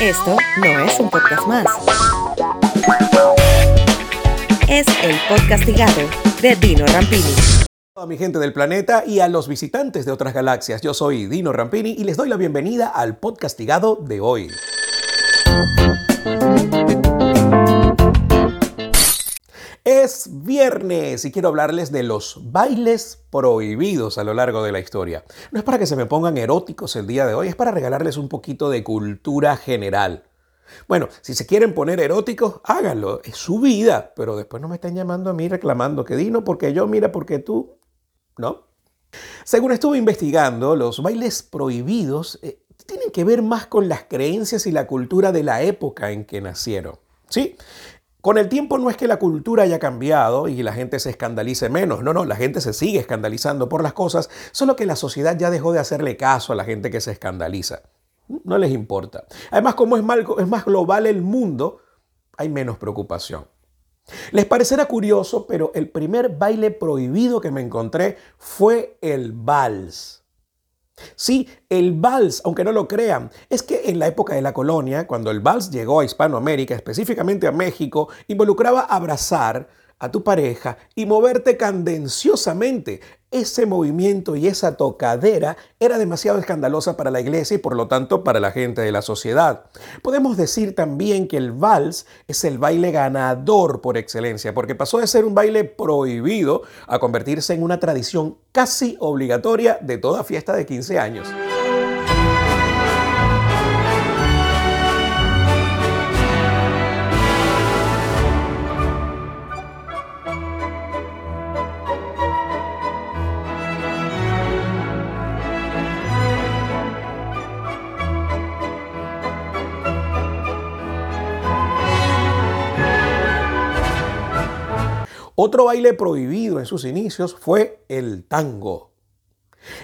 Esto no es un podcast más. Es el podcastigado de Dino Rampini. A mi gente del planeta y a los visitantes de otras galaxias, yo soy Dino Rampini y les doy la bienvenida al podcastigado de hoy. Es viernes y quiero hablarles de los bailes prohibidos a lo largo de la historia. No es para que se me pongan eróticos el día de hoy, es para regalarles un poquito de cultura general. Bueno, si se quieren poner eróticos, háganlo, es su vida, pero después no me estén llamando a mí reclamando que Dino, porque yo, mira, porque tú, ¿no? Según estuve investigando, los bailes prohibidos eh, tienen que ver más con las creencias y la cultura de la época en que nacieron. Sí, con el tiempo no es que la cultura haya cambiado y la gente se escandalice menos, no, no, la gente se sigue escandalizando por las cosas, solo que la sociedad ya dejó de hacerle caso a la gente que se escandaliza. No les importa. Además, como es es más global el mundo, hay menos preocupación. Les parecerá curioso, pero el primer baile prohibido que me encontré fue el vals. Sí, el vals, aunque no lo crean, es que en la época de la colonia, cuando el vals llegó a Hispanoamérica, específicamente a México, involucraba abrazar a tu pareja y moverte candenciosamente. Ese movimiento y esa tocadera era demasiado escandalosa para la iglesia y por lo tanto para la gente de la sociedad. Podemos decir también que el vals es el baile ganador por excelencia, porque pasó de ser un baile prohibido a convertirse en una tradición casi obligatoria de toda fiesta de 15 años. Otro baile prohibido en sus inicios fue el tango.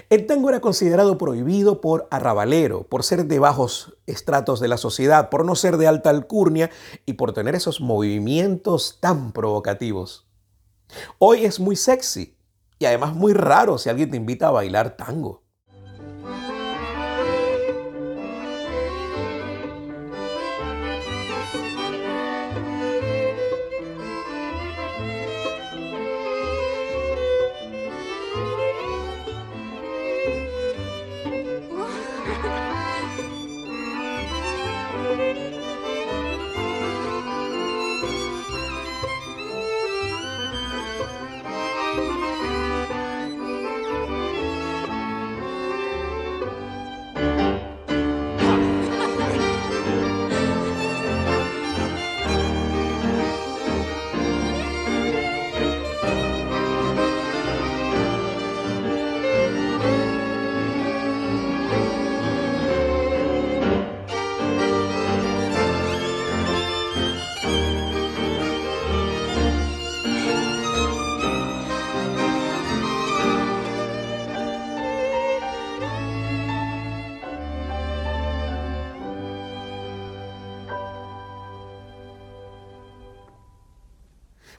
El tango era considerado prohibido por arrabalero, por ser de bajos estratos de la sociedad, por no ser de alta alcurnia y por tener esos movimientos tan provocativos. Hoy es muy sexy y además muy raro si alguien te invita a bailar tango.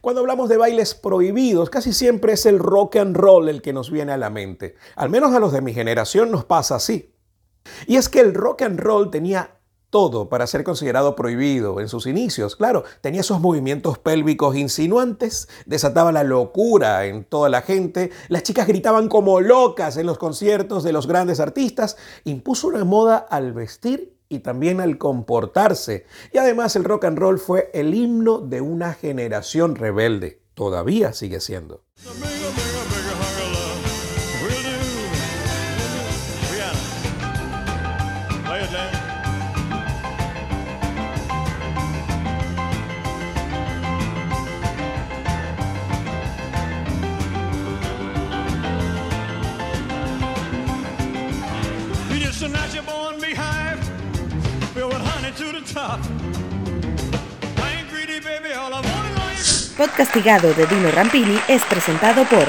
Cuando hablamos de bailes prohibidos, casi siempre es el rock and roll el que nos viene a la mente. Al menos a los de mi generación nos pasa así. Y es que el rock and roll tenía todo para ser considerado prohibido en sus inicios. Claro, tenía esos movimientos pélvicos insinuantes, desataba la locura en toda la gente, las chicas gritaban como locas en los conciertos de los grandes artistas, impuso una moda al vestir y también al comportarse. Y además el rock and roll fue el himno de una generación rebelde. Todavía sigue siendo. Podcastigado de Dino Rampini es presentado por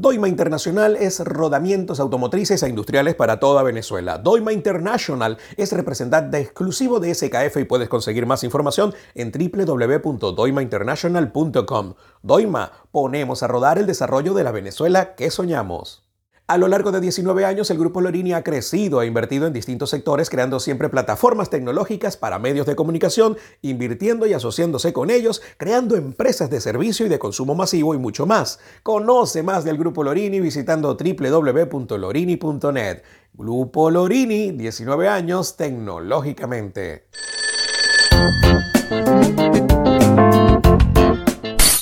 Doima Internacional es rodamientos automotrices e industriales para toda Venezuela. Doima International es representante exclusivo de SKF y puedes conseguir más información en www.doimainternational.com. Doima, ponemos a rodar el desarrollo de la Venezuela que soñamos. A lo largo de 19 años, el Grupo Lorini ha crecido e invertido en distintos sectores, creando siempre plataformas tecnológicas para medios de comunicación, invirtiendo y asociándose con ellos, creando empresas de servicio y de consumo masivo y mucho más. Conoce más del Grupo Lorini visitando www.lorini.net. Grupo Lorini, 19 años tecnológicamente.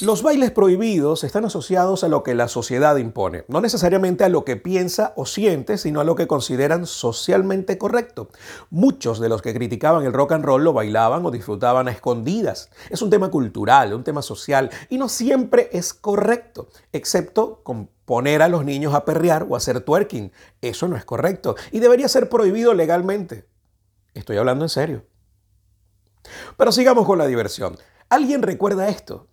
Los bailes prohibidos están asociados a lo que la sociedad impone, no necesariamente a lo que piensa o siente, sino a lo que consideran socialmente correcto. Muchos de los que criticaban el rock and roll lo bailaban o disfrutaban a escondidas. Es un tema cultural, un tema social, y no siempre es correcto, excepto con poner a los niños a perrear o hacer twerking. Eso no es correcto y debería ser prohibido legalmente. Estoy hablando en serio. Pero sigamos con la diversión. ¿Alguien recuerda esto?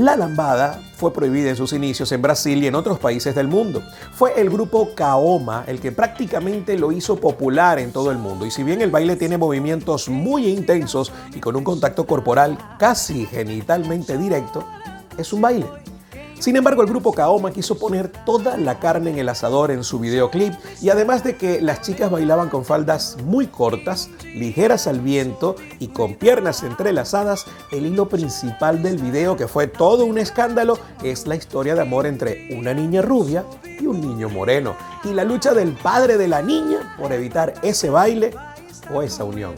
La lambada fue prohibida en sus inicios en Brasil y en otros países del mundo. Fue el grupo Kaoma el que prácticamente lo hizo popular en todo el mundo. Y si bien el baile tiene movimientos muy intensos y con un contacto corporal casi genitalmente directo, es un baile. Sin embargo, el grupo Kaoma quiso poner toda la carne en el asador en su videoclip y además de que las chicas bailaban con faldas muy cortas, ligeras al viento y con piernas entrelazadas, el hilo principal del video, que fue todo un escándalo, es la historia de amor entre una niña rubia y un niño moreno y la lucha del padre de la niña por evitar ese baile o esa unión.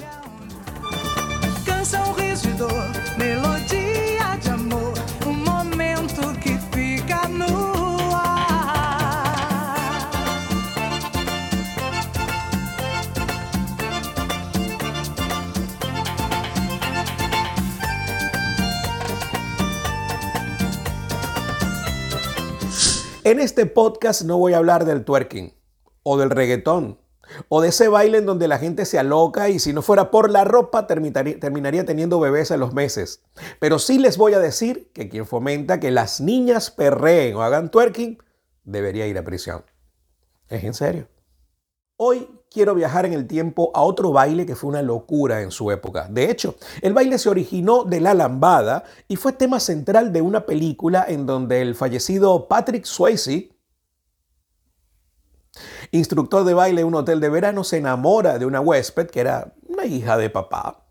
En este podcast no voy a hablar del twerking o del reggaetón o de ese baile en donde la gente se aloca y si no fuera por la ropa terminaría, teniendo bebés a los meses. Pero sí les voy a decir que quien fomenta que las niñas perreen o hagan twerking debería ir a prisión. Es en serio. Hoy quiero viajar en el tiempo a otro baile que fue una locura en su época. De hecho, el baile se originó de la lambada y fue tema central de una película en donde el fallecido Patrick Swayze, instructor de baile en un hotel de verano, se enamora de una huésped que era una hija de papá.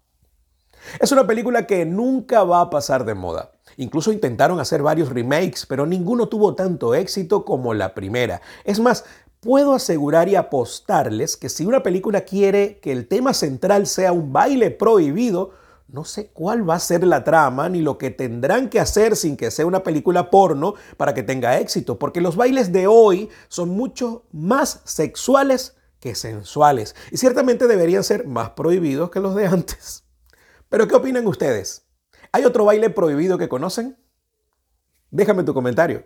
Es una película que nunca va a pasar de moda. Incluso intentaron hacer varios remakes, pero ninguno tuvo tanto éxito como la primera. Es más, puedo asegurar y apostarles que si una película quiere que el tema central sea un baile prohibido, no sé cuál va a ser la trama ni lo que tendrán que hacer sin que sea una película porno para que tenga éxito, porque los bailes de hoy son mucho más sexuales que sensuales y ciertamente deberían ser más prohibidos que los de antes. Pero ¿qué opinan ustedes? ¿Hay otro baile prohibido que conocen? Déjame tu comentario.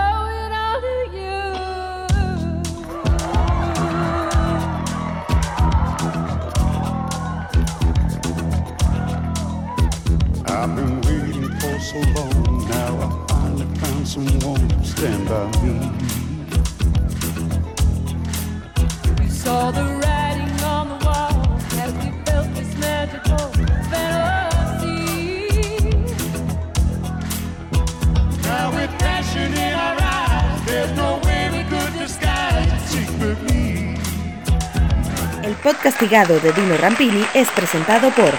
to stand by me. We saw the writing on the wall as we felt this magical fantasy. Now with passion in our eyes, there's no way we could disguise it secretly. El podcastigado de Dino Rampini es presentado por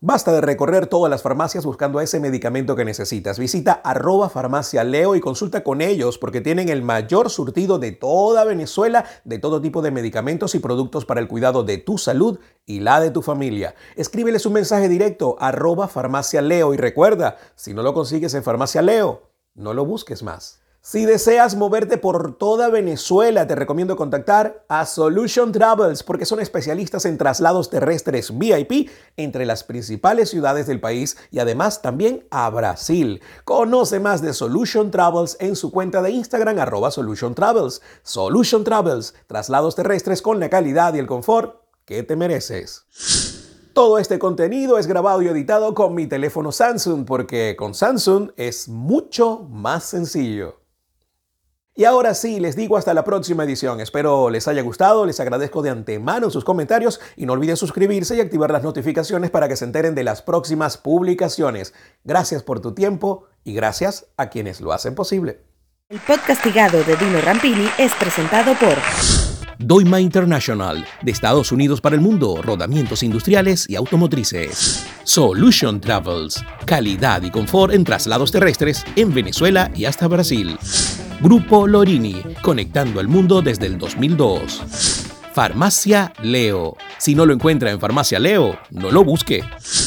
Basta de recorrer todas las farmacias buscando ese medicamento que necesitas. Visita arroba farmacia Leo y consulta con ellos porque tienen el mayor surtido de toda Venezuela de todo tipo de medicamentos y productos para el cuidado de tu salud y la de tu familia. Escríbeles un mensaje directo arroba farmacia Leo y recuerda, si no lo consigues en farmacia Leo, no lo busques más. Si deseas moverte por toda Venezuela, te recomiendo contactar a Solution Travels porque son especialistas en traslados terrestres VIP entre las principales ciudades del país y además también a Brasil. Conoce más de Solution Travels en su cuenta de Instagram arroba Solution Travels. Solution Travels, traslados terrestres con la calidad y el confort que te mereces. Todo este contenido es grabado y editado con mi teléfono Samsung porque con Samsung es mucho más sencillo. Y ahora sí, les digo hasta la próxima edición. Espero les haya gustado, les agradezco de antemano sus comentarios y no olviden suscribirse y activar las notificaciones para que se enteren de las próximas publicaciones. Gracias por tu tiempo y gracias a quienes lo hacen posible. El podcastigado de Dino Rampini es presentado por Doima International, de Estados Unidos para el mundo, rodamientos industriales y automotrices. Solution Travels, calidad y confort en traslados terrestres en Venezuela y hasta Brasil. Grupo Lorini, conectando el mundo desde el 2002. Farmacia Leo. Si no lo encuentra en Farmacia Leo, no lo busque.